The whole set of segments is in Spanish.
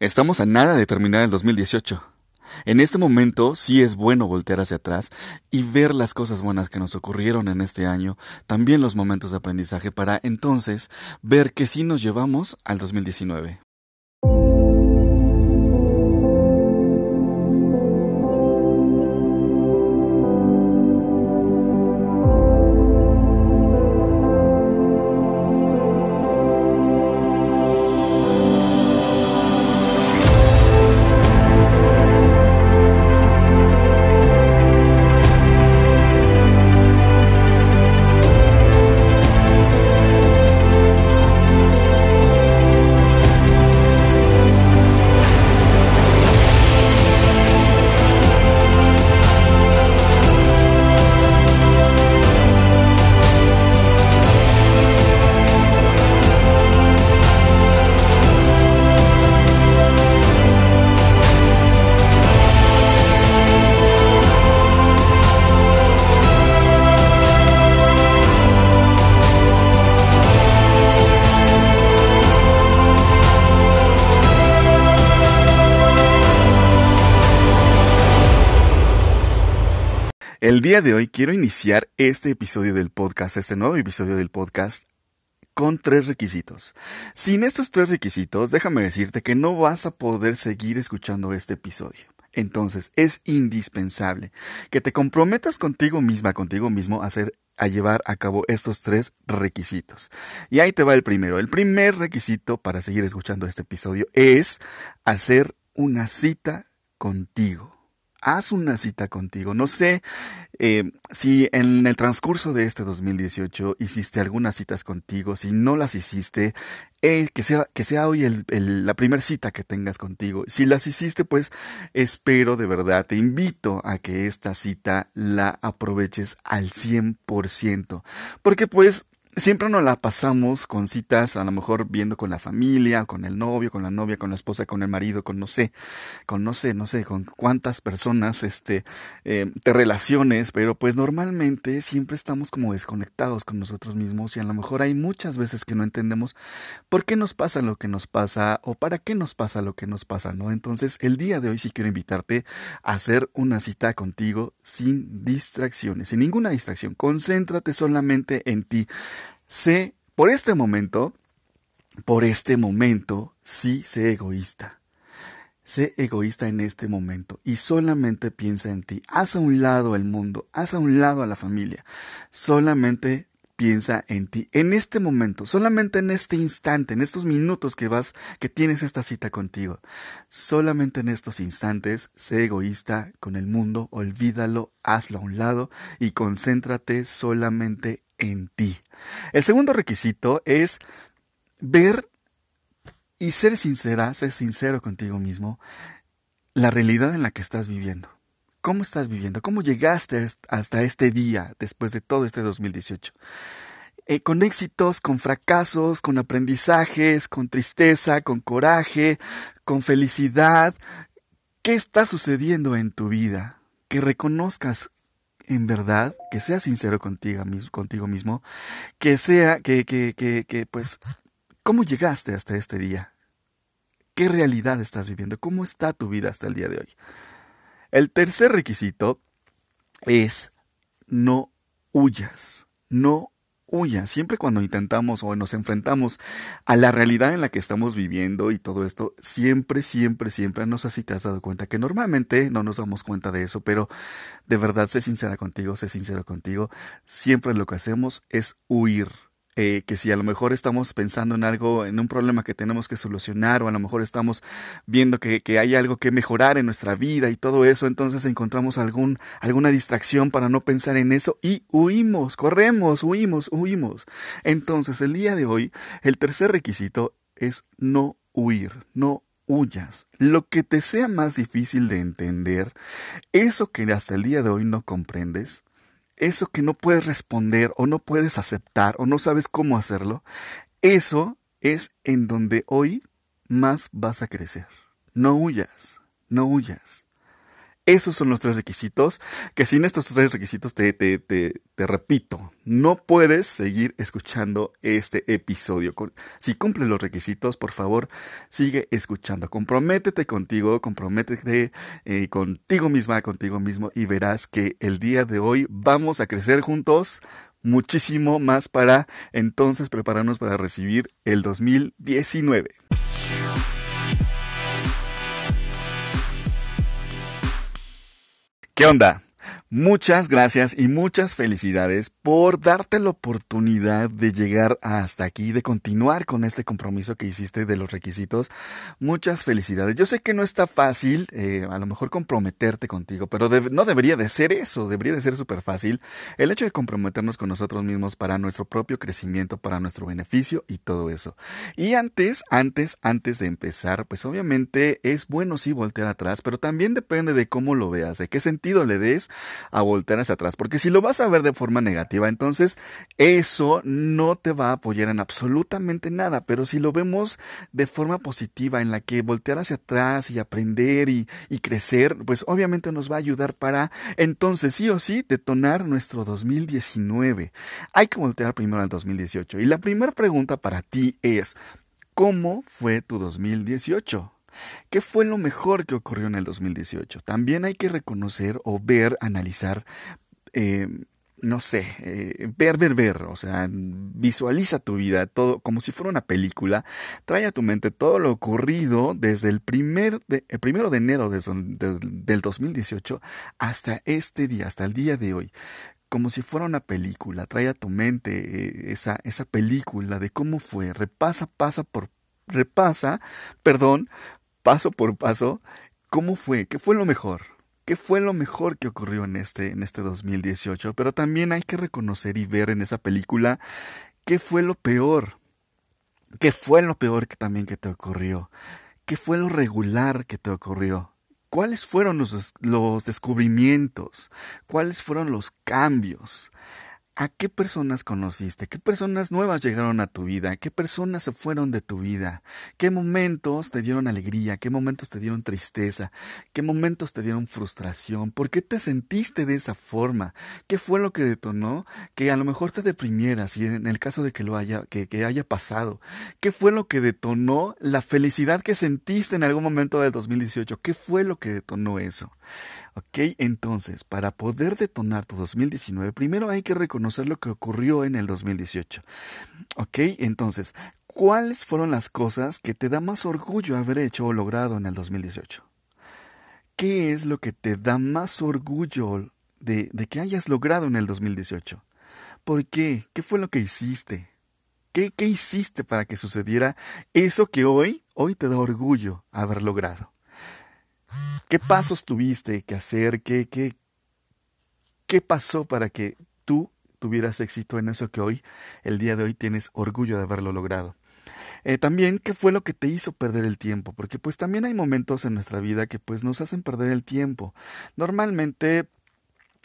Estamos a nada de terminar el 2018. En este momento sí es bueno voltear hacia atrás y ver las cosas buenas que nos ocurrieron en este año, también los momentos de aprendizaje para entonces ver que sí nos llevamos al 2019. El día de hoy quiero iniciar este episodio del podcast, este nuevo episodio del podcast, con tres requisitos. Sin estos tres requisitos, déjame decirte que no vas a poder seguir escuchando este episodio. Entonces, es indispensable que te comprometas contigo misma, contigo mismo, a hacer a llevar a cabo estos tres requisitos. Y ahí te va el primero. El primer requisito para seguir escuchando este episodio es hacer una cita contigo haz una cita contigo. No sé eh, si en el transcurso de este 2018 hiciste algunas citas contigo, si no las hiciste, eh, que, sea, que sea hoy la primera cita que tengas contigo. Si las hiciste, pues espero de verdad, te invito a que esta cita la aproveches al 100%. Porque pues siempre nos la pasamos con citas, a lo mejor viendo con la familia, con el novio, con la novia, con la esposa, con el marido, con no sé, con no sé, no sé, con cuántas personas este, eh, te relaciones, pero pues normalmente siempre estamos como desconectados con nosotros mismos y a lo mejor hay muchas veces que no entendemos por qué nos pasa lo que nos pasa o para qué nos pasa lo que nos pasa, ¿no? Entonces el día de hoy sí quiero invitarte a hacer una cita contigo sin distracciones, sin ninguna distracción, concéntrate solamente en ti. Sé, por este momento, por este momento, sí sé egoísta. Sé egoísta en este momento y solamente piensa en ti. Haz a un lado el mundo, haz a un lado a la familia. Solamente piensa en ti. En este momento, solamente en este instante, en estos minutos que vas, que tienes esta cita contigo. Solamente en estos instantes, sé egoísta con el mundo, olvídalo, hazlo a un lado y concéntrate solamente en ti. El segundo requisito es ver y ser sincera, ser sincero contigo mismo, la realidad en la que estás viviendo. ¿Cómo estás viviendo? ¿Cómo llegaste hasta este día después de todo este 2018? Eh, con éxitos, con fracasos, con aprendizajes, con tristeza, con coraje, con felicidad. ¿Qué está sucediendo en tu vida? Que reconozcas en verdad, que seas sincero contigo, mismo, que sea, que, que, que, pues, ¿cómo llegaste hasta este día? ¿Qué realidad estás viviendo? ¿Cómo está tu vida hasta el día de hoy? El tercer requisito es no huyas, no huya. Siempre cuando intentamos o nos enfrentamos a la realidad en la que estamos viviendo y todo esto, siempre, siempre, siempre, no sé si te has dado cuenta que normalmente no nos damos cuenta de eso, pero de verdad, sé sincera contigo, sé sincero contigo, siempre lo que hacemos es huir eh, que si a lo mejor estamos pensando en algo, en un problema que tenemos que solucionar, o a lo mejor estamos viendo que, que hay algo que mejorar en nuestra vida y todo eso, entonces encontramos algún, alguna distracción para no pensar en eso y huimos, corremos, huimos, huimos. Entonces el día de hoy, el tercer requisito es no huir, no huyas. Lo que te sea más difícil de entender, eso que hasta el día de hoy no comprendes, eso que no puedes responder o no puedes aceptar o no sabes cómo hacerlo, eso es en donde hoy más vas a crecer. No huyas, no huyas. Esos son los tres requisitos, que sin estos tres requisitos te, te, te, te repito, no puedes seguir escuchando este episodio. Si cumple los requisitos, por favor, sigue escuchando. Comprométete contigo, comprométete eh, contigo misma, contigo mismo y verás que el día de hoy vamos a crecer juntos muchísimo más para entonces prepararnos para recibir el 2019. ¿Qué onda? Muchas gracias y muchas felicidades por darte la oportunidad de llegar hasta aquí, de continuar con este compromiso que hiciste de los requisitos. Muchas felicidades. Yo sé que no está fácil, eh, a lo mejor comprometerte contigo, pero no debería de ser eso, debería de ser súper fácil. El hecho de comprometernos con nosotros mismos para nuestro propio crecimiento, para nuestro beneficio y todo eso. Y antes, antes, antes de empezar, pues obviamente es bueno sí voltear atrás, pero también depende de cómo lo veas, de qué sentido le des a voltear hacia atrás. Porque si lo vas a ver de forma negativa, entonces eso no te va a apoyar en absolutamente nada. Pero si lo vemos de forma positiva, en la que voltear hacia atrás y aprender y, y crecer, pues obviamente nos va a ayudar para entonces sí o sí detonar nuestro 2019. Hay que voltear primero al 2018. Y la primera pregunta para ti es, ¿cómo fue tu 2018? ¿Qué fue lo mejor que ocurrió en el 2018? También hay que reconocer o ver, analizar, eh, no sé, eh, ver, ver, ver, o sea, visualiza tu vida todo como si fuera una película, trae a tu mente todo lo ocurrido desde el, primer el primero de enero de, del 2018 hasta este día, hasta el día de hoy. Como si fuera una película, trae a tu mente eh, esa, esa película de cómo fue, repasa, pasa por, repasa, perdón, paso por paso, ¿cómo fue? ¿Qué fue lo mejor? ¿Qué fue lo mejor que ocurrió en este, en este 2018? Pero también hay que reconocer y ver en esa película qué fue lo peor. ¿Qué fue lo peor que también que te ocurrió? ¿Qué fue lo regular que te ocurrió? ¿Cuáles fueron los, los descubrimientos? ¿Cuáles fueron los cambios? ¿A qué personas conociste? ¿Qué personas nuevas llegaron a tu vida? ¿Qué personas se fueron de tu vida? ¿Qué momentos te dieron alegría? ¿Qué momentos te dieron tristeza? ¿Qué momentos te dieron frustración? ¿Por qué te sentiste de esa forma? ¿Qué fue lo que detonó que a lo mejor te deprimieras y en el caso de que lo haya, que, que haya pasado? ¿Qué fue lo que detonó la felicidad que sentiste en algún momento del 2018? ¿Qué fue lo que detonó eso? Ok, entonces, para poder detonar tu 2019, primero hay que reconocer lo que ocurrió en el 2018. Ok, entonces, ¿cuáles fueron las cosas que te da más orgullo haber hecho o logrado en el 2018? ¿Qué es lo que te da más orgullo de, de que hayas logrado en el 2018? ¿Por qué? ¿Qué fue lo que hiciste? ¿Qué, ¿Qué hiciste para que sucediera eso que hoy, hoy te da orgullo haber logrado? ¿Qué pasos tuviste que hacer? ¿Qué, qué, qué pasó para que tuvieras éxito en eso que hoy, el día de hoy, tienes orgullo de haberlo logrado? Eh, también, ¿qué fue lo que te hizo perder el tiempo? Porque pues también hay momentos en nuestra vida que pues nos hacen perder el tiempo. Normalmente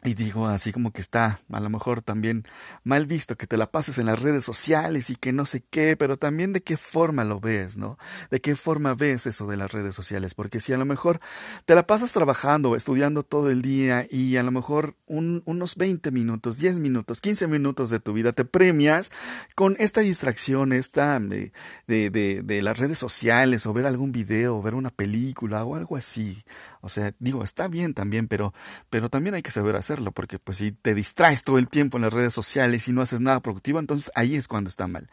y digo así como que está a lo mejor también mal visto que te la pases en las redes sociales y que no sé qué, pero también de qué forma lo ves, ¿no? De qué forma ves eso de las redes sociales, porque si a lo mejor te la pasas trabajando estudiando todo el día y a lo mejor unos 20 minutos, 10 minutos, 15 minutos de tu vida te premias con esta distracción, esta de, de, de, de las redes sociales o ver algún video o ver una película o algo así o sea, digo, está bien también, pero, pero también hay que saber hacerlo, porque pues si te distraes todo el tiempo en las redes sociales y no haces nada productivo, entonces ahí es cuando está mal.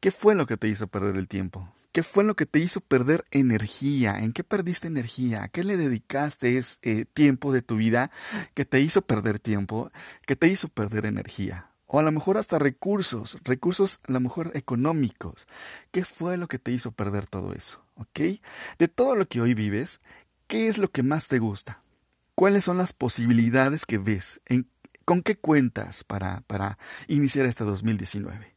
¿Qué fue lo que te hizo perder el tiempo? ¿Qué fue lo que te hizo perder energía? ¿En qué perdiste energía? ¿A qué le dedicaste ese eh, tiempo de tu vida que te hizo perder tiempo, que te hizo perder energía? O a lo mejor hasta recursos, recursos a lo mejor económicos. ¿Qué fue lo que te hizo perder todo eso? ¿Ok? De todo lo que hoy vives, ¿Qué es lo que más te gusta? ¿Cuáles son las posibilidades que ves? ¿Con qué cuentas para, para iniciar este 2019?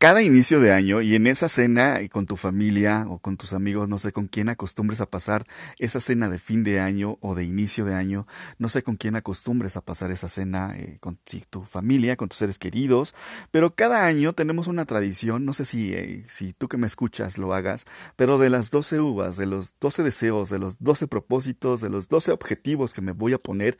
Cada inicio de año y en esa cena con tu familia o con tus amigos, no sé con quién acostumbres a pasar esa cena de fin de año o de inicio de año, no sé con quién acostumbres a pasar esa cena eh, con tu familia, con tus seres queridos, pero cada año tenemos una tradición, no sé si, eh, si tú que me escuchas lo hagas, pero de las 12 uvas, de los 12 deseos, de los 12 propósitos, de los 12 objetivos que me voy a poner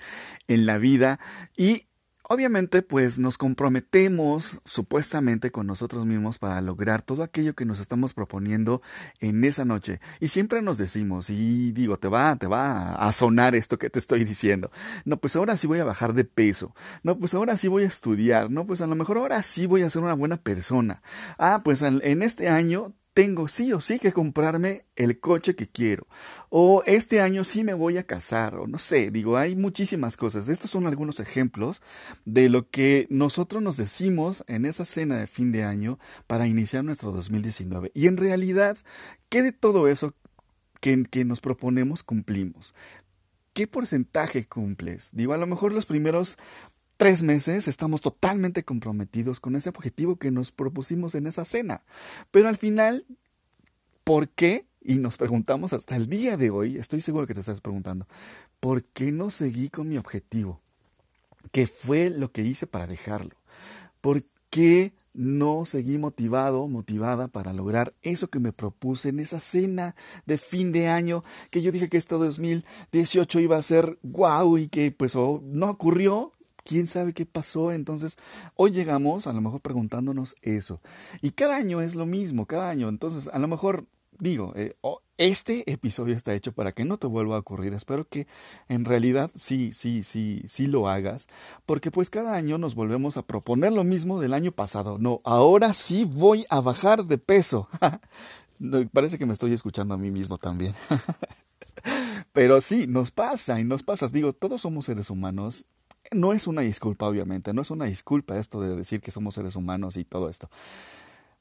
en la vida y Obviamente, pues nos comprometemos supuestamente con nosotros mismos para lograr todo aquello que nos estamos proponiendo en esa noche. Y siempre nos decimos, y digo, te va, te va a sonar esto que te estoy diciendo. No, pues ahora sí voy a bajar de peso. No, pues ahora sí voy a estudiar. No, pues a lo mejor ahora sí voy a ser una buena persona. Ah, pues en este año tengo sí o sí que comprarme el coche que quiero. O este año sí me voy a casar. O no sé, digo, hay muchísimas cosas. Estos son algunos ejemplos de lo que nosotros nos decimos en esa cena de fin de año para iniciar nuestro 2019. Y en realidad, ¿qué de todo eso que, que nos proponemos cumplimos? ¿Qué porcentaje cumples? Digo, a lo mejor los primeros tres meses estamos totalmente comprometidos con ese objetivo que nos propusimos en esa cena. Pero al final, ¿por qué? Y nos preguntamos hasta el día de hoy, estoy seguro que te estás preguntando, ¿por qué no seguí con mi objetivo? ¿Qué fue lo que hice para dejarlo? ¿Por qué no seguí motivado, motivada para lograr eso que me propuse en esa cena de fin de año que yo dije que este 2018 iba a ser guau y que pues no ocurrió quién sabe qué pasó. Entonces, hoy llegamos a lo mejor preguntándonos eso. Y cada año es lo mismo, cada año. Entonces, a lo mejor digo, eh, este episodio está hecho para que no te vuelva a ocurrir. Espero que en realidad sí, sí, sí, sí lo hagas, porque pues cada año nos volvemos a proponer lo mismo del año pasado. No, ahora sí voy a bajar de peso. Parece que me estoy escuchando a mí mismo también. Pero sí, nos pasa y nos pasa. Digo, todos somos seres humanos no es una disculpa, obviamente, no es una disculpa esto de decir que somos seres humanos y todo esto.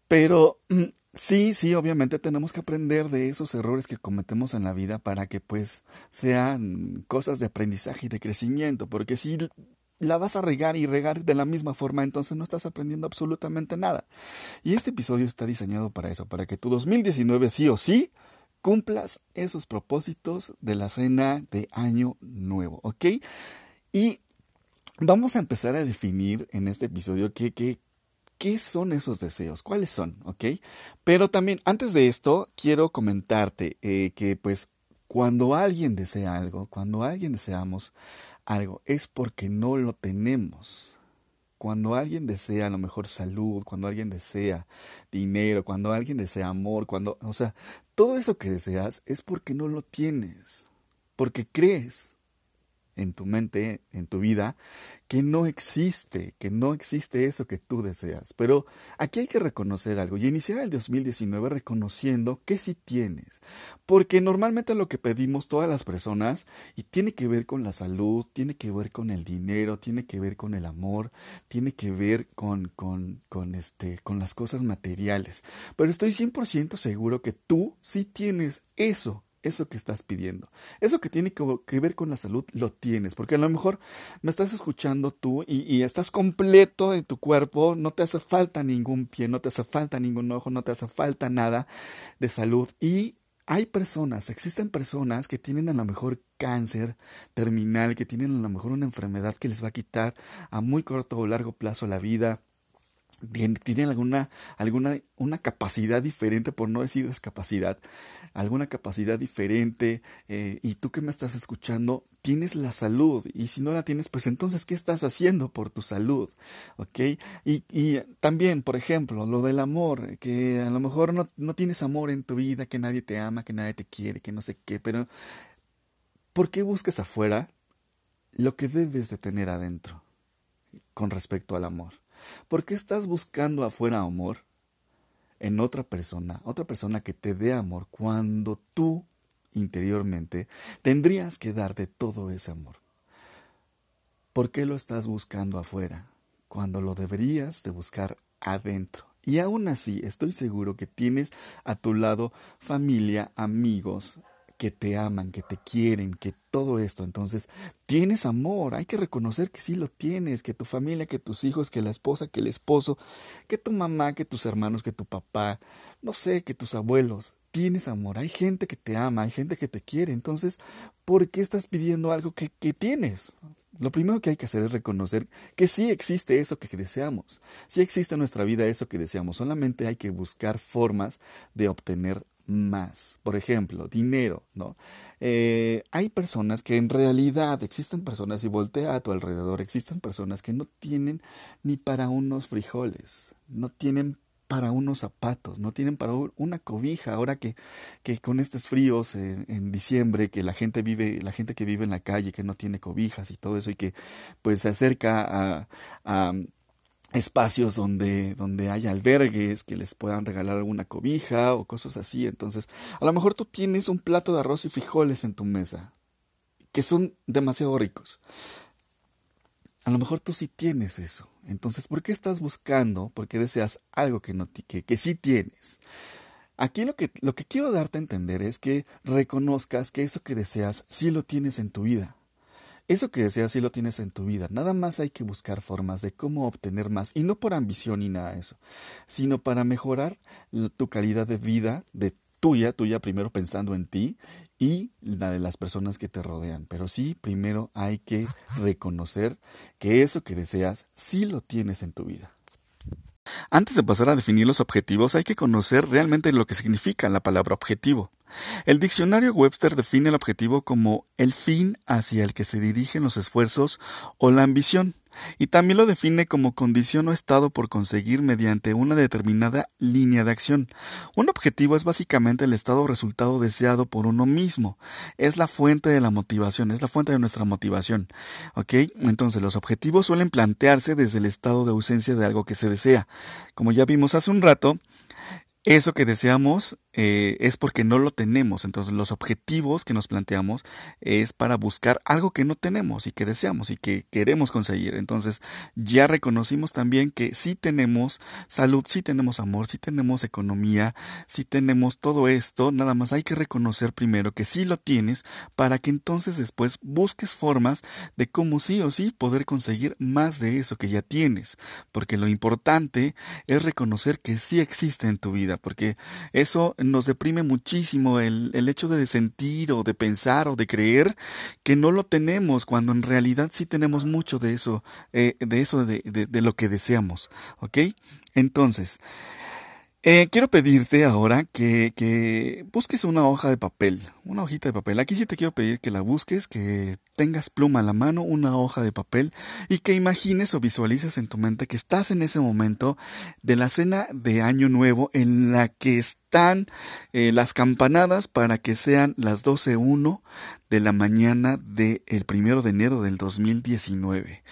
Pero mm, sí, sí, obviamente tenemos que aprender de esos errores que cometemos en la vida para que pues sean cosas de aprendizaje y de crecimiento, porque si la vas a regar y regar de la misma forma, entonces no estás aprendiendo absolutamente nada. Y este episodio está diseñado para eso, para que tu 2019 sí o sí cumplas esos propósitos de la cena de año nuevo, ¿ok? Y vamos a empezar a definir en este episodio qué, son esos deseos, cuáles son, ¿ok? Pero también, antes de esto, quiero comentarte eh, que pues cuando alguien desea algo, cuando alguien deseamos algo, es porque no lo tenemos. Cuando alguien desea a lo mejor salud, cuando alguien desea dinero, cuando alguien desea amor, cuando, o sea, todo eso que deseas es porque no lo tienes, porque crees en tu mente, en tu vida, que no existe, que no existe eso que tú deseas. Pero aquí hay que reconocer algo y iniciar el 2019 reconociendo que sí tienes. Porque normalmente lo que pedimos todas las personas, y tiene que ver con la salud, tiene que ver con el dinero, tiene que ver con el amor, tiene que ver con, con, con, este, con las cosas materiales. Pero estoy 100% seguro que tú sí tienes eso eso que estás pidiendo. Eso que tiene que, ver con la salud, lo tienes, porque a lo mejor me estás escuchando tú y, estás completo en tu cuerpo, no te hace falta ningún pie, no te hace falta ningún ojo, no te hace falta nada de salud. Y hay personas, existen personas que tienen a lo mejor cáncer terminal, que tienen a lo mejor una enfermedad que les va a quitar a muy corto o largo plazo la vida tienen alguna, alguna una capacidad diferente, por no decir discapacidad, alguna capacidad diferente, eh, y tú que me estás escuchando, tienes la salud, y si no la tienes, pues entonces, ¿qué estás haciendo por tu salud? ¿Ok? Y, y también, por ejemplo, lo del amor, que a lo mejor no, no tienes amor en tu vida, que nadie te ama, que nadie te quiere, que no sé qué, pero ¿por qué buscas afuera lo que debes de tener adentro con respecto al amor? ¿Por qué estás buscando afuera amor en otra persona, otra persona que te dé amor cuando tú interiormente tendrías que darte todo ese amor? ¿Por qué lo estás buscando afuera cuando lo deberías de buscar adentro? Y aún así estoy seguro que tienes a tu lado familia, amigos, que te aman, que te quieren, que todo esto. Entonces, tienes amor, hay que reconocer que sí lo tienes, que tu familia, que tus hijos, que la esposa, que el esposo, que tu mamá, que tus hermanos, que tu papá, no sé, que tus abuelos. Tienes amor, hay gente que te ama, hay gente que te quiere. Entonces, ¿por qué estás pidiendo algo que, tienes? Lo primero que hay que hacer es reconocer que sí existe eso que deseamos. Sí existe en nuestra vida eso que deseamos. Solamente hay que buscar formas de obtener más. Por ejemplo, dinero, ¿no? Eh, hay personas que en realidad existen personas, y voltea a tu alrededor, existen personas que no tienen ni para unos frijoles, no tienen para unos zapatos, no tienen para una cobija, ahora que, que con estos fríos en, diciembre, que la gente vive, la gente que vive en la calle, que no tiene cobijas y todo eso, y que pues se acerca a espacios donde, donde haya albergues, que les puedan regalar alguna cobija o cosas así. Entonces, a lo mejor tú tienes un plato de arroz y frijoles en tu mesa, que son demasiado ricos. A lo mejor tú sí tienes eso. Entonces, ¿por qué estás buscando? ¿Por qué deseas algo que, no, que, que sí tienes? Aquí lo que, lo que quiero darte a entender es que reconozcas que eso que deseas sí lo tienes en tu vida. Eso que deseas sí lo tienes en tu vida. Nada más hay que buscar formas de cómo obtener más. Y no por ambición ni nada de eso, sino para mejorar tu calidad de vida, de tuya, tuya primero pensando en ti y la de las personas que te rodean. Pero sí, primero hay que reconocer que eso que deseas sí lo tienes en tu vida. Antes de pasar a definir los objetivos, hay que conocer realmente lo que significa la palabra objetivo. El diccionario Webster define el objetivo como el fin hacia el que se dirigen los esfuerzos o la ambición, y también lo define como condición o estado por conseguir mediante una determinada línea de acción. Un objetivo es básicamente el estado o resultado deseado por uno mismo. Es la fuente de la motivación, es la fuente de nuestra motivación. ¿Ok? Entonces los objetivos suelen plantearse desde el estado de ausencia de algo que se desea. Como ya vimos hace un rato, eso que deseamos eh, es porque no lo tenemos. Entonces los objetivos que nos planteamos es para buscar algo que no tenemos y que deseamos y que queremos conseguir. Entonces ya reconocimos también que sí tenemos salud, sí tenemos amor, sí tenemos economía, sí tenemos todo esto. Nada más hay que reconocer primero que sí lo tienes para que entonces después busques formas de cómo sí o sí poder conseguir más de eso que ya tienes. Porque lo importante es reconocer que sí existe en tu vida, porque eso nos deprime muchísimo el, el, hecho de sentir o de pensar o de creer que no lo tenemos cuando en realidad sí tenemos mucho de eso, eh, de eso de, de, de, lo que deseamos. ¿Ok? Entonces, eh, quiero pedirte ahora que, que, busques una hoja de papel, una hojita de papel. Aquí sí te quiero pedir que la busques, que tengas pluma a la mano, una hoja de papel y que imagines o visualices en tu mente que estás en ese momento de la cena de Año Nuevo en la que están eh, las campanadas para que sean las 12.1 de la mañana del el primero de enero del 2019.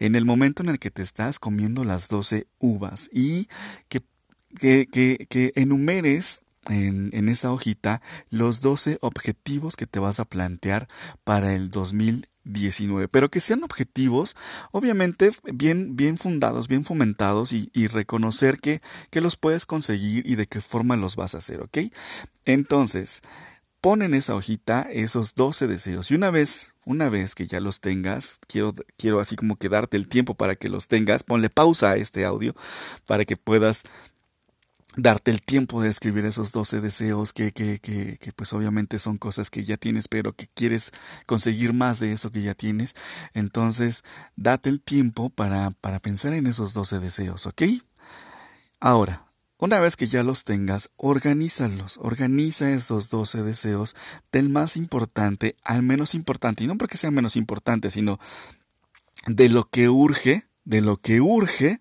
En el momento en el que te estás comiendo las 12 uvas y que que, que, enumeres en, en, esa hojita los 12 objetivos que te vas a plantear para el 2019, pero que sean objetivos obviamente bien, bien fundados, bien fomentados y, y reconocer que, que, los puedes conseguir y de qué forma los vas a hacer, ¿ok? Entonces, pon en esa hojita esos 12 deseos y una vez, una vez que ya los tengas, quiero, quiero así como que darte el tiempo para que los tengas, ponle pausa a este audio para que puedas darte el tiempo de escribir esos 12 deseos que, que, que, pues obviamente son cosas que ya tienes, pero que quieres conseguir más de eso que ya tienes. Entonces, date el tiempo para, para pensar en esos 12 deseos, ¿ok? Ahora, una vez que ya los tengas, organízalos, organiza esos 12 deseos del más importante al menos importante, y no porque sea menos importante, sino de lo que urge, de lo que urge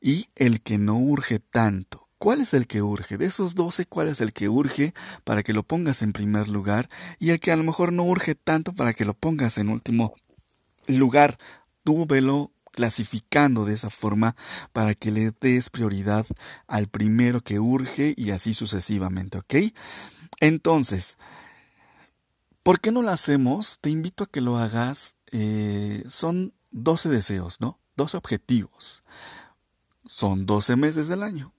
y el que no urge tanto. ¿Cuál es el que urge? De esos doce, ¿cuál es el que urge para que lo pongas en primer lugar? Y el que a lo mejor no urge tanto para que lo pongas en último lugar. Tú velo clasificando de esa forma para que le des prioridad al primero que urge y así sucesivamente, ¿ok? Entonces, ¿por qué no lo hacemos? Te invito a que lo hagas. Eh, son 12 deseos, ¿no? 12 objetivos. Son 12 meses del año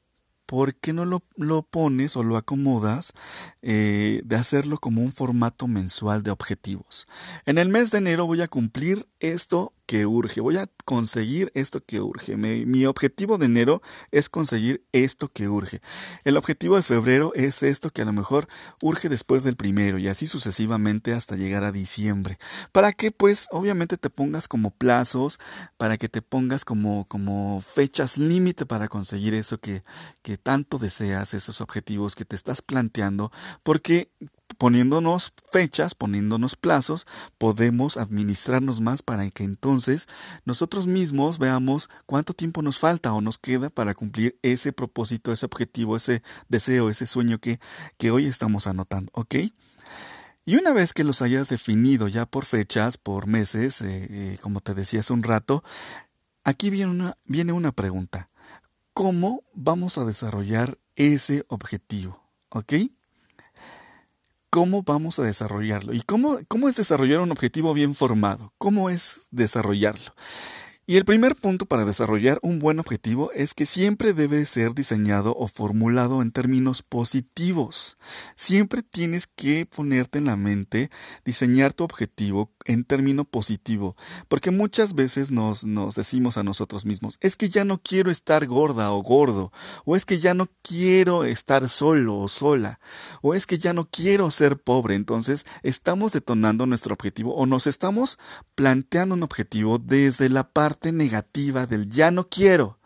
¿por qué no lo, lo pones o lo acomodas eh, de hacerlo como un formato mensual de objetivos? En el mes de enero voy a cumplir esto que urge, voy a conseguir esto que urge. mi objetivo de enero es conseguir esto que urge. El objetivo de febrero es esto que a lo mejor urge después del primero y así sucesivamente hasta llegar a diciembre. Para que pues obviamente te pongas como plazos, para que te pongas como, como fechas límite para conseguir eso que, que tanto deseas, esos objetivos que te estás planteando, porque poniéndonos fechas, poniéndonos plazos, podemos administrarnos más para que entonces nosotros mismos veamos cuánto tiempo nos falta o nos queda para cumplir ese propósito, ese objetivo, ese deseo, ese sueño que, que hoy estamos anotando, ¿ok? Y una vez que los hayas definido ya por fechas, por meses, eh, eh, como te decía hace un rato, aquí viene una, viene una pregunta. ¿Cómo vamos a desarrollar ese objetivo? ¿Ok? Cómo vamos a desarrollarlo y cómo, cómo es desarrollar un objetivo bien formado, cómo es desarrollarlo. Y el primer punto para desarrollar un buen objetivo es que siempre debe ser diseñado o formulado en términos positivos. Siempre tienes que ponerte en la mente diseñar tu objetivo en término positivo, porque muchas veces nos, nos decimos a nosotros mismos, es que ya no quiero estar gorda o gordo, o es que ya no quiero estar solo o sola, o es que ya no quiero ser pobre. Entonces estamos detonando nuestro objetivo o nos estamos planteando un objetivo desde la parte negativa del ya no quiero.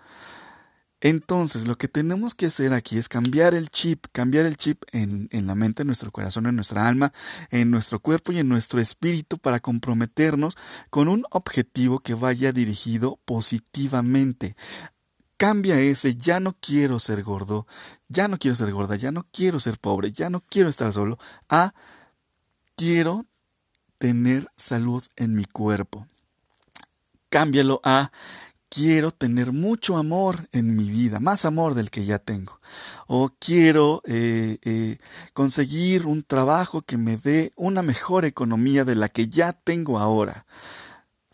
Entonces, lo que tenemos que hacer aquí es cambiar el chip, cambiar el chip en, en, la mente, en nuestro corazón, en nuestra alma, en nuestro cuerpo y en nuestro espíritu para comprometernos con un objetivo que vaya dirigido positivamente. Cambia ese, ya no quiero ser gordo, ya no quiero ser gorda, ya no quiero ser pobre, ya no quiero estar solo, a quiero tener salud en mi cuerpo. Cámbialo a quiero tener mucho amor en mi vida, más amor del que ya tengo. O quiero eh, eh, conseguir un trabajo que me dé una mejor economía de la que ya tengo ahora.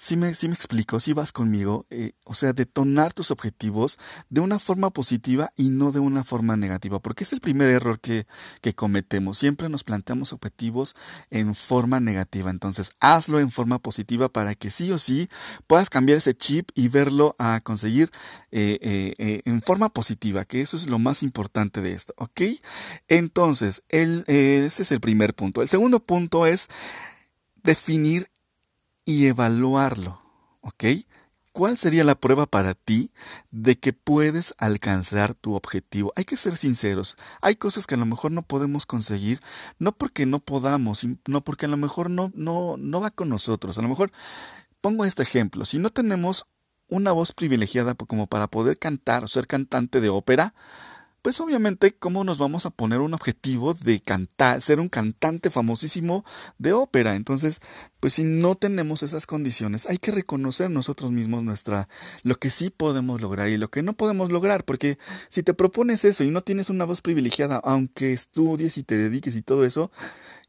Si me, me explico, si vas conmigo, eh, o sea, detonar tus objetivos de una forma positiva y no de una forma negativa, porque es el primer error que, que cometemos. Siempre nos planteamos objetivos en forma negativa. Entonces, hazlo en forma positiva para que sí o sí puedas cambiar ese chip y verlo a conseguir eh, eh, en forma positiva, que eso es lo más importante de esto, ¿ok? Entonces, el, ese es el primer punto. El segundo punto es definir y evaluarlo. ¿Ok? ¿Cuál sería la prueba para ti de que puedes alcanzar tu objetivo? Hay que ser sinceros. Hay cosas que a lo mejor no podemos conseguir, no porque no podamos, no porque a lo mejor no, no, no va con nosotros. A lo mejor, pongo este ejemplo, si no tenemos una voz privilegiada como para poder cantar o ser cantante de ópera, pues obviamente cómo nos vamos a poner un objetivo de cantar, ser un cantante famosísimo de ópera. Entonces, pues si no tenemos esas condiciones, hay que reconocer nosotros mismos nuestra lo que sí podemos lograr y lo que no podemos lograr, porque si te propones eso y no tienes una voz privilegiada, aunque estudies y te dediques y todo eso,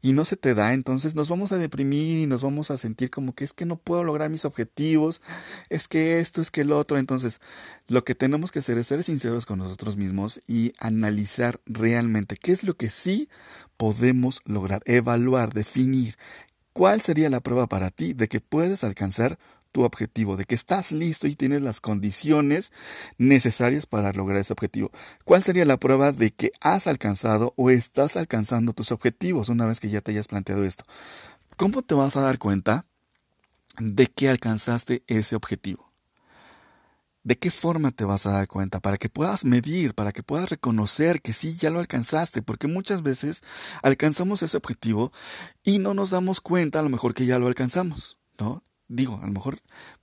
y no se te da, entonces nos vamos a deprimir y nos vamos a sentir como que es que no puedo lograr mis objetivos, es que esto, es que el otro. Entonces, lo que tenemos que hacer es ser sinceros con nosotros mismos y analizar realmente qué es lo que sí podemos lograr, evaluar, definir. ¿Cuál sería la prueba para ti de que puedes alcanzar tu objetivo, de que estás listo y tienes las condiciones necesarias para lograr ese objetivo. ¿Cuál sería la prueba de que has alcanzado o estás alcanzando tus objetivos una vez que ya te hayas planteado esto? ¿Cómo te vas a dar cuenta de que alcanzaste ese objetivo? ¿De qué forma te vas a dar cuenta? Para que puedas medir, para que puedas reconocer que sí, ya lo alcanzaste, porque muchas veces alcanzamos ese objetivo y no nos damos cuenta a lo mejor que ya lo alcanzamos, ¿no? Digo, a lo mejor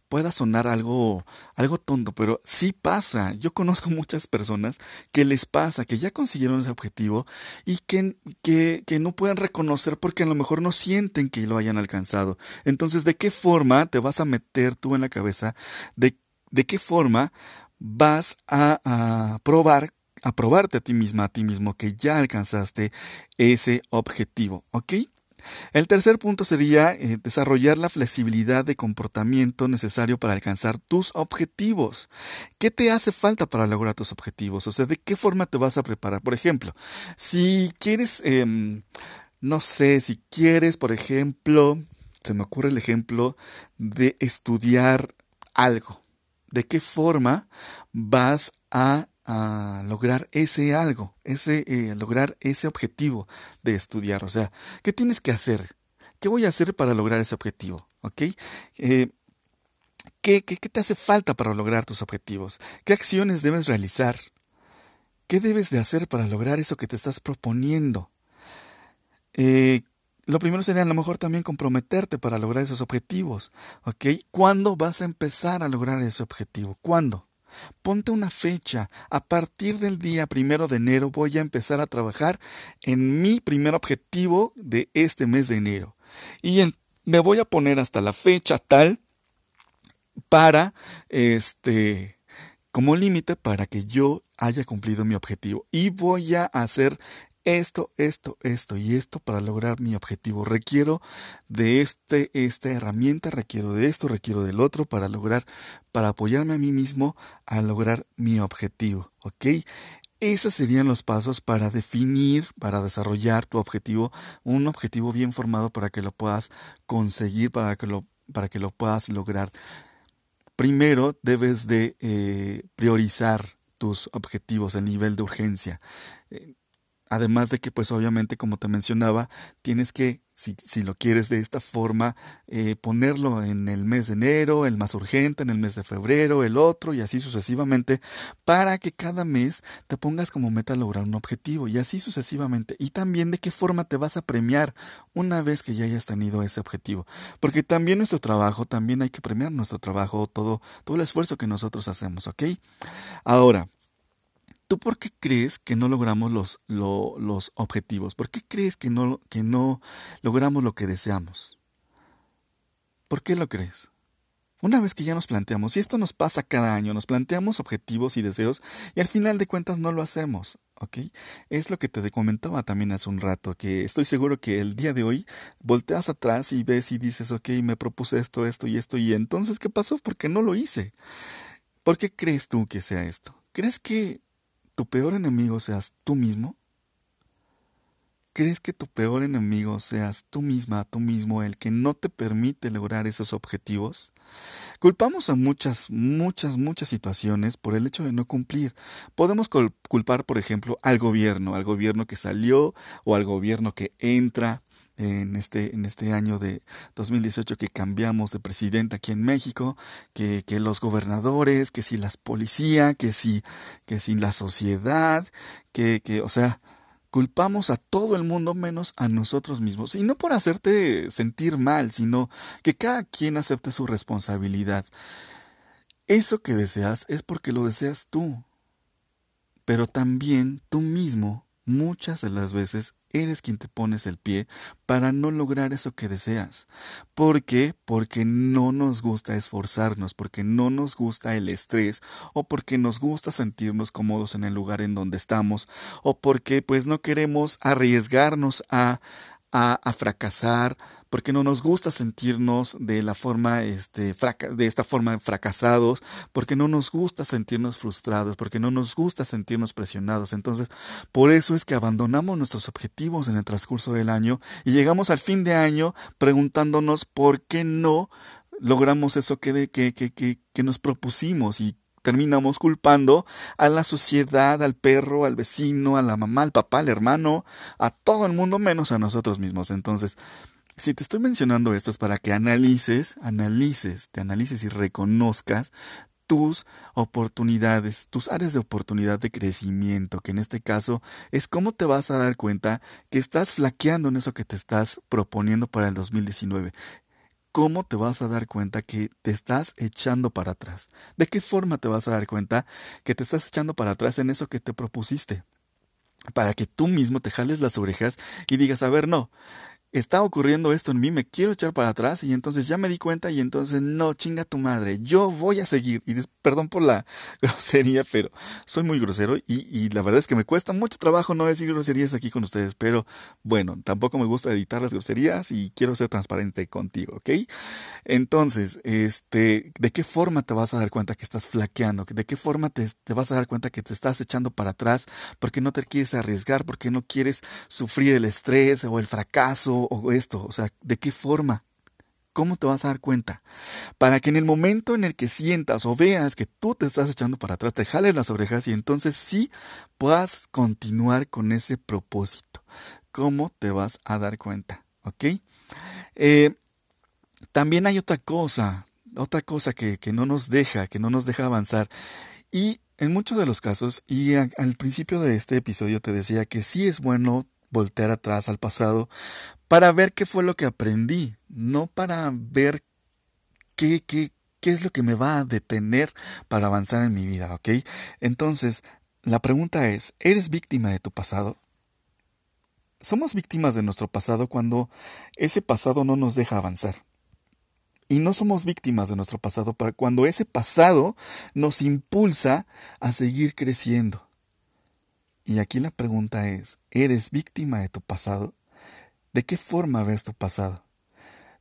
pueda sonar algo, algo tonto, pero sí pasa. Yo conozco muchas personas que les pasa, que ya consiguieron ese objetivo y que, que, que no pueden reconocer porque a lo mejor no sienten que lo hayan alcanzado. Entonces, ¿de qué forma te vas a meter tú en la cabeza? ¿De, de qué forma vas a, a probar a probarte a ti misma, a ti mismo, que ya alcanzaste ese objetivo, ¿ok? El tercer punto sería eh, desarrollar la flexibilidad de comportamiento necesario para alcanzar tus objetivos. ¿Qué te hace falta para lograr tus objetivos? O sea, ¿de qué forma te vas a preparar? Por ejemplo, si quieres, em, no sé, si quieres, por ejemplo, se me ocurre el ejemplo de estudiar algo. ¿De qué forma vas a a lograr ese algo, ese, eh, lograr ese objetivo de estudiar. O sea, ¿qué tienes que hacer? ¿Qué voy a hacer para lograr ese objetivo? ¿Ok? Eh, ¿qué, te hace falta para lograr tus objetivos? ¿Qué acciones debes realizar? ¿Qué debes de hacer para lograr eso que te estás proponiendo? Eh, lo primero sería a lo mejor también comprometerte para lograr esos objetivos. ¿Cuándo vas a empezar a lograr ese objetivo? ¿Cuándo? Ponte una fecha. A partir del día primero de enero voy a empezar a trabajar en mi primer objetivo de este mes de enero. Y me voy a poner hasta la fecha tal para este como límite para que yo haya cumplido mi objetivo y voy a hacer esto, esto, esto y esto para lograr mi objetivo. Requiero de este, esta herramienta, requiero de esto, requiero del otro para lograr, para apoyarme a mí mismo a lograr mi objetivo. ¿Ok? Esos serían los pasos para definir, para desarrollar tu objetivo, un objetivo bien formado para que lo puedas conseguir, para que lo, para que lo puedas lograr. Primero debes de eh, priorizar tus objetivos, el nivel de urgencia. Eh, Además de que, pues obviamente, como te mencionaba, tienes que, si, si lo quieres de esta forma, eh, ponerlo en el mes de enero, el más urgente, en el mes de febrero, el otro, y así sucesivamente, para que cada mes te pongas como meta lograr un objetivo, y así sucesivamente. Y también de qué forma te vas a premiar una vez que ya hayas tenido ese objetivo. Porque también nuestro trabajo, también hay que premiar nuestro trabajo, todo, todo el esfuerzo que nosotros hacemos, ¿ok? Ahora, ¿Tú por qué crees que no logramos los, los objetivos? ¿Por qué crees que no, que no logramos lo que deseamos? ¿Por qué lo crees? Una vez que ya nos planteamos, y esto nos pasa cada año, nos planteamos objetivos y deseos y al final de cuentas no lo hacemos, ¿ok? Es lo que te comentaba también hace un rato, que estoy seguro que el día de hoy volteas atrás y ves y dices, ok, me propuse esto, esto y esto, y entonces, ¿qué pasó? Porque no lo hice. ¿Por qué crees tú que sea esto? ¿Crees que tu peor enemigo seas tú mismo? ¿Crees que tu peor enemigo seas tú misma, tú mismo, el que no te permite lograr esos objetivos? Culpamos a muchas, muchas, muchas situaciones por el hecho de no cumplir. Podemos culpar, por ejemplo, al gobierno, al gobierno que salió o al gobierno que entra en este, en este año de 2018 que cambiamos de presidente aquí en México, que, que los gobernadores, que si las policías, que si, que la sociedad, que, que, o sea, culpamos a todo el mundo menos a nosotros mismos. Y no por hacerte sentir mal, sino que cada quien acepte su responsabilidad. Eso que deseas es porque lo deseas tú. Pero también tú mismo muchas de las veces eres quien te pones el pie para no lograr eso que deseas. ¿Por qué? Porque no nos gusta esforzarnos, porque no nos gusta el estrés, o porque nos gusta sentirnos cómodos en el lugar en donde estamos, o porque pues no queremos arriesgarnos a, a, a fracasar, porque no nos gusta sentirnos de la forma este de esta forma fracasados, porque no nos gusta sentirnos frustrados, porque no nos gusta sentirnos presionados. Entonces, por eso es que abandonamos nuestros objetivos en el transcurso del año y llegamos al fin de año preguntándonos por qué no logramos eso que, que, que, que nos propusimos y terminamos culpando a la sociedad, al perro, al vecino, a la mamá, al papá, al hermano, a todo el mundo menos a nosotros mismos. Entonces, si te estoy mencionando esto es para que analices, analices, te analices y reconozcas tus oportunidades, tus áreas de oportunidad de crecimiento, que en este caso es cómo te vas a dar cuenta que estás flaqueando en eso que te estás proponiendo para el 2019. ¿Cómo te vas a dar cuenta que te estás echando para atrás? ¿De qué forma te vas a dar cuenta que te estás echando para atrás en eso que te propusiste? Para que tú mismo te jales las orejas y digas, a ver, no, está ocurriendo esto en mí, me quiero echar para atrás y entonces ya me di cuenta y entonces no, chinga tu madre, yo voy a seguir. Y perdón por la grosería, pero soy muy grosero y, y, la verdad es que me cuesta mucho trabajo no decir groserías aquí con ustedes, pero bueno, tampoco me gusta editar las groserías y quiero ser transparente contigo, ¿ok? Entonces, este, ¿de qué forma te vas a dar cuenta que estás flaqueando? ¿De qué forma te, te vas a dar cuenta que te estás echando para atrás porque no te quieres arriesgar, porque no quieres sufrir el estrés o el fracaso? O, esto? O sea, ¿de qué forma? ¿Cómo te vas a dar cuenta? Para que en el momento en el que sientas o veas que tú te estás echando para atrás, te jales las orejas y entonces sí puedas continuar con ese propósito. ¿Cómo te vas a dar cuenta? ¿Ok? Eh, también hay otra cosa, otra cosa que, que, no nos deja, que no nos deja avanzar. Y en muchos de los casos, y al principio de este episodio te decía que sí es bueno voltear atrás al pasado para ver qué fue lo que aprendí, no para ver qué, qué, qué es lo que me va a detener para avanzar en mi vida, ¿ok? Entonces, la pregunta es, ¿eres víctima de tu pasado? Somos víctimas de nuestro pasado cuando ese pasado no nos deja avanzar. Y no somos víctimas de nuestro pasado cuando ese pasado nos impulsa a seguir creciendo. Y aquí la pregunta es, ¿eres víctima de tu pasado? ¿De qué forma ves tu pasado?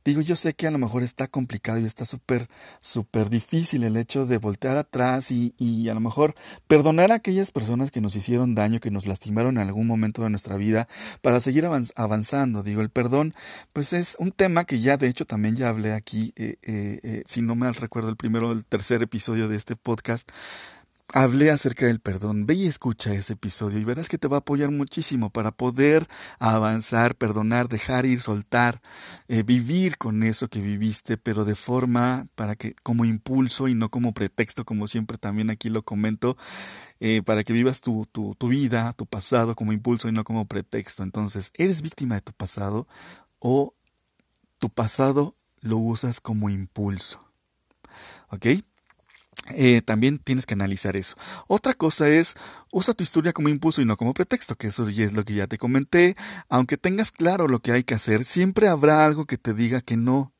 Digo, yo sé que a lo mejor está complicado y está súper, súper difícil el hecho de voltear atrás y, y, a lo mejor perdonar a aquellas personas que nos hicieron daño, que nos lastimaron en algún momento de nuestra vida, para seguir avanzando. Digo, el perdón, pues es un tema que ya de hecho también ya hablé aquí, eh, eh, eh, si no me recuerdo, el primero o el tercer episodio de este podcast hablé acerca del perdón. Ve y escucha ese episodio y verás que te va a apoyar muchísimo para poder avanzar, perdonar, dejar ir, soltar, eh, vivir con eso que viviste, pero de forma para que como impulso y no como pretexto, como siempre también aquí lo comento, eh, para que vivas tu, tu, tu vida, tu pasado como impulso y no como pretexto. Entonces, ¿eres víctima de tu pasado o tu pasado lo usas como impulso? ¿Ok? Eh, también tienes que analizar eso. Otra cosa es, usa tu historia como impulso y no como pretexto, que eso es lo que ya te comenté. Aunque tengas claro lo que hay que hacer, siempre habrá algo que te diga que no.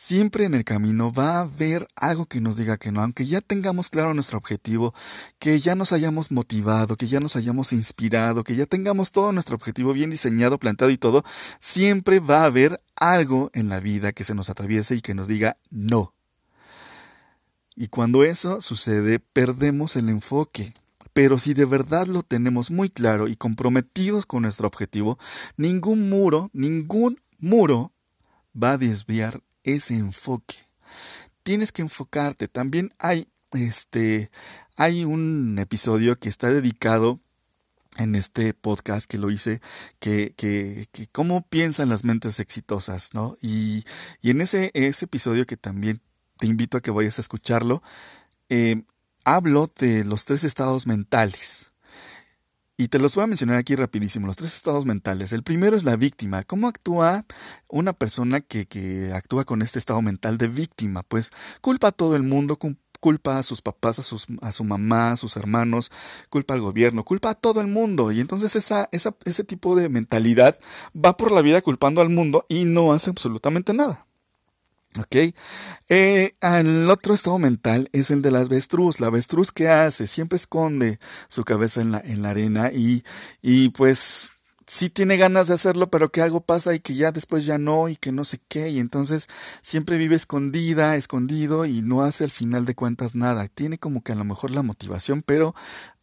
Siempre en el camino va a haber algo que nos diga que no, aunque ya tengamos claro nuestro objetivo, que ya nos hayamos motivado, que ya nos hayamos inspirado, que ya tengamos todo nuestro objetivo bien diseñado, plantado y todo, siempre va a haber algo en la vida que se nos atraviese y que nos diga no. Y cuando eso sucede, perdemos el enfoque. Pero si de verdad lo tenemos muy claro y comprometidos con nuestro objetivo, ningún muro, ningún muro va a desviar ese enfoque. Tienes que enfocarte. También hay este hay un episodio que está dedicado en este podcast que lo hice, que, que, que cómo piensan las mentes exitosas, ¿no? Y, y en ese, ese episodio que también te invito a que vayas a escucharlo. Eh, hablo de los tres estados mentales. Y te los voy a mencionar aquí rapidísimo, los tres estados mentales. El primero es la víctima. ¿Cómo actúa una persona que, actúa con este estado mental de víctima? Pues culpa a todo el mundo, culpa a sus papás, a, sus, su mamá, a sus hermanos, culpa al gobierno, culpa a todo el mundo. Y entonces esa, esa, ese tipo de mentalidad va por la vida culpando al mundo y no hace absolutamente nada. ¿Ok? Eh, el otro estado mental es el de la avestruz. La avestruz, ¿qué hace? Siempre esconde su cabeza en la, en la arena y, y pues sí tiene ganas de hacerlo, pero que algo pasa y que ya después ya no y que no sé qué. Y entonces siempre vive escondida, escondido y no hace al final de cuentas nada. Tiene como que a lo mejor la motivación, pero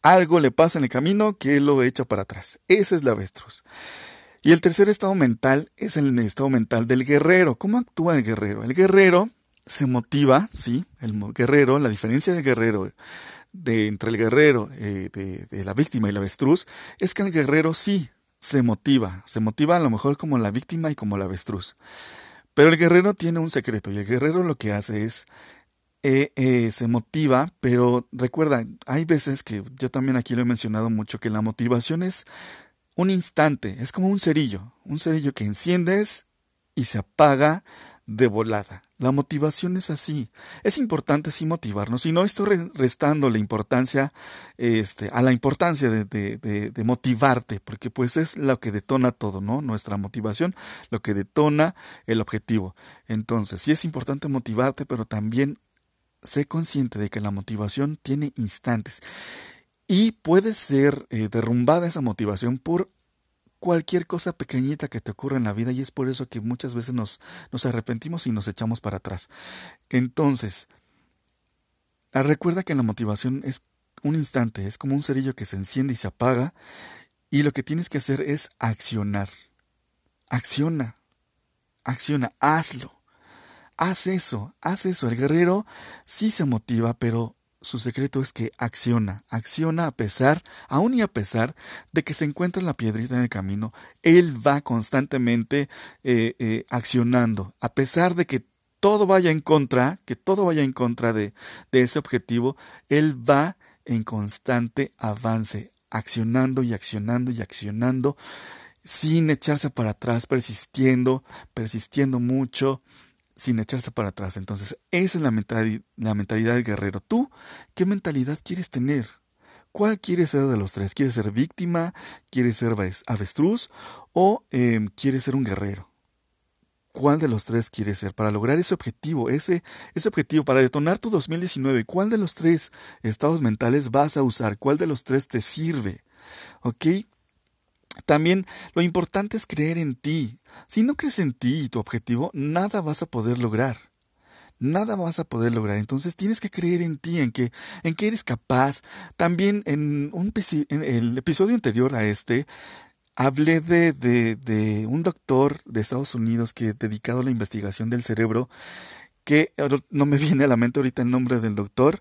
algo le pasa en el camino que lo echa para atrás. Ese es la avestruz. Y el tercer estado mental es el estado mental del guerrero. ¿Cómo actúa el guerrero? El guerrero se motiva, sí, el guerrero, la diferencia del guerrero de, entre el guerrero, eh, de, de la víctima y la avestruz, es que el guerrero sí se motiva, se motiva a lo mejor como la víctima y como la avestruz. Pero el guerrero tiene un secreto y el guerrero lo que hace es eh, eh, se motiva, pero recuerda, hay veces que yo también aquí lo he mencionado mucho, que la motivación es un instante, es como un cerillo, un cerillo que enciendes y se apaga de volada. La motivación es así. Es importante sí motivarnos y no estoy restando la importancia este, a la importancia de, de, de, motivarte, porque pues es lo que detona todo, ¿no? Nuestra motivación, lo que detona el objetivo. Entonces, sí es importante motivarte, pero también sé consciente de que la motivación tiene instantes y puede ser eh, derrumbada esa motivación por cualquier cosa pequeñita que te ocurra en la vida y es por eso que muchas veces nos, nos arrepentimos y nos echamos para atrás. Entonces, ah, recuerda que la motivación es un instante, es como un cerillo que se enciende y se apaga y lo que tienes que hacer es accionar. Acciona, acciona, hazlo. Haz eso, haz eso. El guerrero sí se motiva, pero su secreto es que acciona, acciona a pesar, aún y a pesar de que se encuentra la piedrita en el camino, él va constantemente eh, eh, accionando, a pesar de que todo vaya en contra, que todo vaya en contra de, de ese objetivo, él va en constante avance, accionando y accionando y accionando, sin echarse para atrás, persistiendo, persistiendo mucho, sin echarse para atrás. Entonces, esa es la, la mentalidad del guerrero. ¿Tú qué mentalidad quieres tener? ¿Cuál quieres ser de los tres? ¿Quieres ser víctima? ¿Quieres ser avestruz? ¿O em, quieres ser un guerrero? ¿Cuál de los tres quieres ser para lograr ese objetivo, ese, ese objetivo, para detonar tu 2019? ¿Cuál de los tres estados mentales vas a usar? ¿Cuál de los tres te sirve? ¿Ok? También lo importante es creer en ti. Si no crees en ti y tu objetivo, nada vas a poder lograr. Nada vas a poder lograr. Entonces tienes que creer en ti, en que, en que eres capaz. También en, un, en el episodio anterior a este, hablé de, de, de un doctor de Estados Unidos que dedicado a la investigación del cerebro, que no me viene a la mente ahorita el nombre del doctor,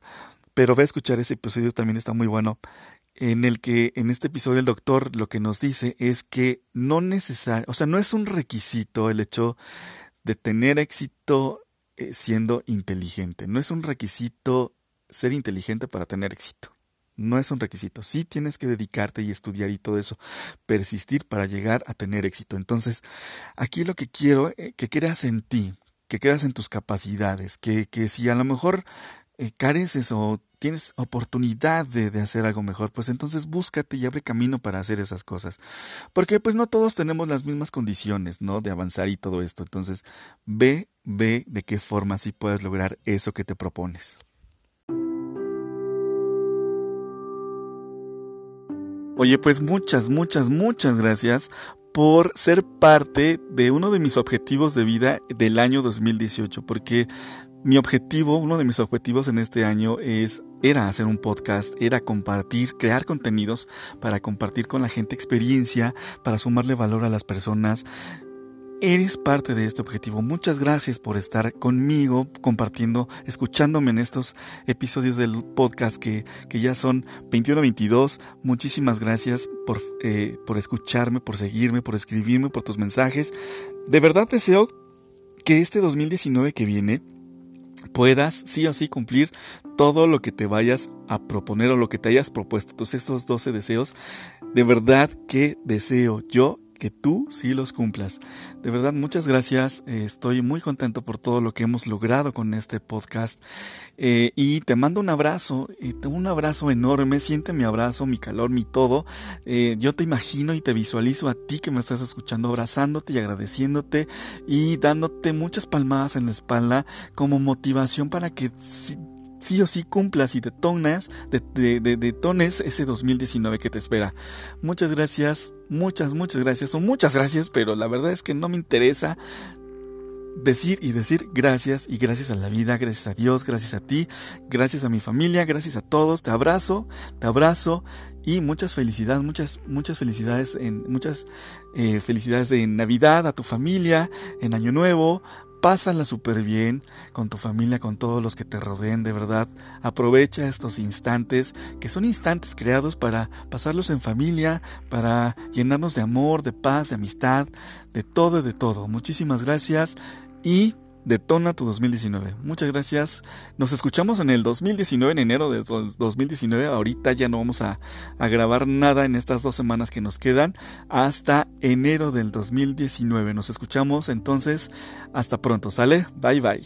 pero voy a escuchar ese episodio, también está muy bueno en el que en este episodio el doctor lo que nos dice es que no necesario, o sea, no es un requisito el hecho de tener éxito eh, siendo inteligente, no es un requisito ser inteligente para tener éxito. No es un requisito. Sí tienes que dedicarte y estudiar y todo eso, persistir para llegar a tener éxito. Entonces, aquí lo que quiero, eh, que creas en ti, que creas en tus capacidades, que, que si a lo mejor eh, careces o tienes oportunidad de, hacer algo mejor, pues entonces búscate y abre camino para hacer esas cosas. Porque pues no todos tenemos las mismas condiciones, ¿no? De avanzar y todo esto. Entonces, ve, ve de qué forma sí puedes lograr eso que te propones. Oye, pues muchas, muchas, muchas gracias por ser parte de uno de mis objetivos de vida del año 2018, porque mi objetivo, uno de mis objetivos en este año es era hacer un podcast, era compartir, crear contenidos para compartir con la gente experiencia, para sumarle valor a las personas. Eres parte de este objetivo. Muchas gracias por estar conmigo, compartiendo, escuchándome en estos episodios del podcast que, que ya son 21-22. Muchísimas gracias por, eh, por escucharme, por seguirme, por escribirme, por tus mensajes. De verdad deseo que este 2019 que viene puedas sí o sí cumplir todo lo que te vayas a proponer o lo que te hayas propuesto. Entonces estos 12 deseos, de verdad que deseo yo que tú sí los cumplas. De verdad, muchas gracias. Eh, estoy muy contento por todo lo que hemos logrado con este podcast. Eh, y te mando un abrazo, un abrazo enorme. Siente mi abrazo, mi calor, mi todo. Eh, yo te imagino y te visualizo a ti que me estás escuchando, abrazándote y agradeciéndote y dándote muchas palmadas en la espalda como motivación para que sí o sí cumplas y detonas, de, de, detones ese 2019 que te espera. Muchas gracias, muchas, muchas gracias, son muchas gracias, pero la verdad es que no me interesa decir y decir gracias y gracias a la vida, gracias a Dios, gracias a ti, gracias a mi familia, gracias a todos, te abrazo, te abrazo y muchas felicidades, muchas, muchas felicidades en muchas eh, felicidades de Navidad a tu familia, en Año Nuevo, Pásala súper bien con tu familia, con todos los que te rodeen, de verdad. Aprovecha estos instantes, que son instantes creados para pasarlos en familia, para llenarnos de amor, de paz, de amistad, de todo de todo. Muchísimas gracias y Detona tu 2019. Muchas gracias. Nos escuchamos en el 2019, en enero de 2019. Ahorita ya no vamos a, a grabar nada en estas dos semanas que nos quedan. Hasta enero del 2019. Nos escuchamos entonces. Hasta pronto. ¿Sale? Bye bye.